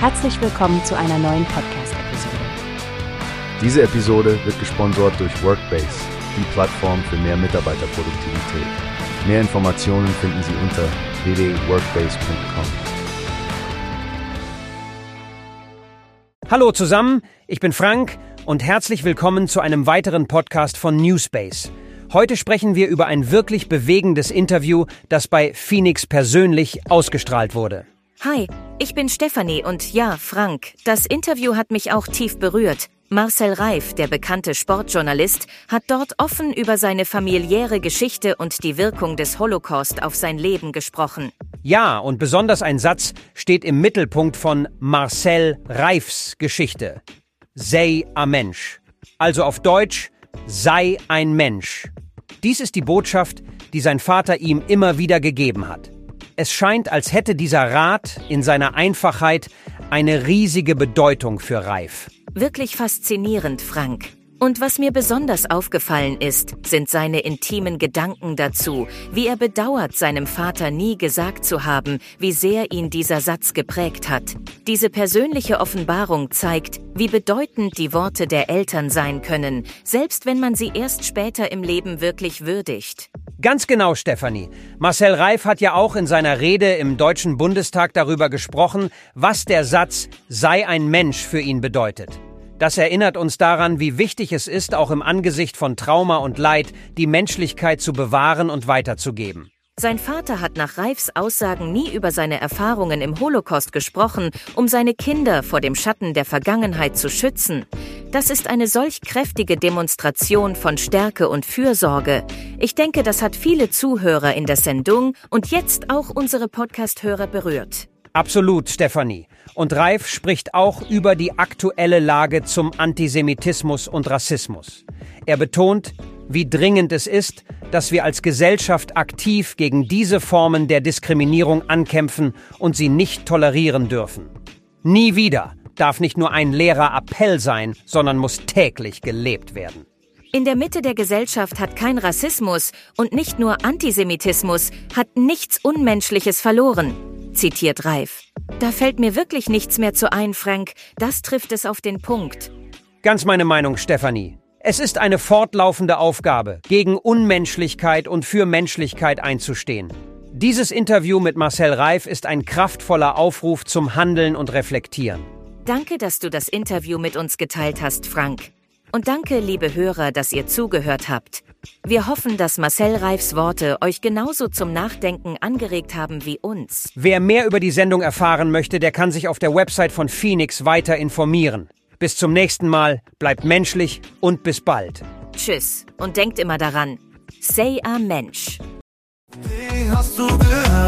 Herzlich willkommen zu einer neuen Podcast-Episode. Diese Episode wird gesponsert durch Workbase, die Plattform für mehr Mitarbeiterproduktivität. Mehr Informationen finden Sie unter www.workbase.com. Hallo zusammen, ich bin Frank und herzlich willkommen zu einem weiteren Podcast von Newspace. Heute sprechen wir über ein wirklich bewegendes Interview, das bei Phoenix persönlich ausgestrahlt wurde. Hi, ich bin Stefanie und ja, Frank, das Interview hat mich auch tief berührt. Marcel Reif, der bekannte Sportjournalist, hat dort offen über seine familiäre Geschichte und die Wirkung des Holocaust auf sein Leben gesprochen. Ja, und besonders ein Satz steht im Mittelpunkt von Marcel Reifs Geschichte. Sei a Mensch. Also auf Deutsch, sei ein Mensch. Dies ist die Botschaft, die sein Vater ihm immer wieder gegeben hat. Es scheint, als hätte dieser Rat in seiner Einfachheit eine riesige Bedeutung für Reif. Wirklich faszinierend, Frank. Und was mir besonders aufgefallen ist, sind seine intimen Gedanken dazu, wie er bedauert, seinem Vater nie gesagt zu haben, wie sehr ihn dieser Satz geprägt hat. Diese persönliche Offenbarung zeigt, wie bedeutend die Worte der Eltern sein können, selbst wenn man sie erst später im Leben wirklich würdigt. Ganz genau, Stefanie. Marcel Reif hat ja auch in seiner Rede im Deutschen Bundestag darüber gesprochen, was der Satz sei ein Mensch für ihn bedeutet. Das erinnert uns daran, wie wichtig es ist, auch im Angesicht von Trauma und Leid die Menschlichkeit zu bewahren und weiterzugeben. Sein Vater hat nach Reifs Aussagen nie über seine Erfahrungen im Holocaust gesprochen, um seine Kinder vor dem Schatten der Vergangenheit zu schützen. Das ist eine solch kräftige Demonstration von Stärke und Fürsorge. Ich denke, das hat viele Zuhörer in der Sendung und jetzt auch unsere Podcast-Hörer berührt. Absolut, Stefanie. Und Reif spricht auch über die aktuelle Lage zum Antisemitismus und Rassismus. Er betont, wie dringend es ist, dass wir als Gesellschaft aktiv gegen diese Formen der Diskriminierung ankämpfen und sie nicht tolerieren dürfen. Nie wieder darf nicht nur ein leerer Appell sein, sondern muss täglich gelebt werden. In der Mitte der Gesellschaft hat kein Rassismus und nicht nur Antisemitismus hat nichts Unmenschliches verloren zitiert Reif. Da fällt mir wirklich nichts mehr zu ein, Frank. Das trifft es auf den Punkt. Ganz meine Meinung, Stefanie. Es ist eine fortlaufende Aufgabe, gegen Unmenschlichkeit und für Menschlichkeit einzustehen. Dieses Interview mit Marcel Reif ist ein kraftvoller Aufruf zum Handeln und Reflektieren. Danke, dass du das Interview mit uns geteilt hast, Frank. Und danke, liebe Hörer, dass ihr zugehört habt. Wir hoffen, dass Marcel Reifs Worte euch genauso zum Nachdenken angeregt haben wie uns. Wer mehr über die Sendung erfahren möchte, der kann sich auf der Website von Phoenix weiter informieren. Bis zum nächsten Mal, bleibt menschlich und bis bald. Tschüss und denkt immer daran, say a Mensch.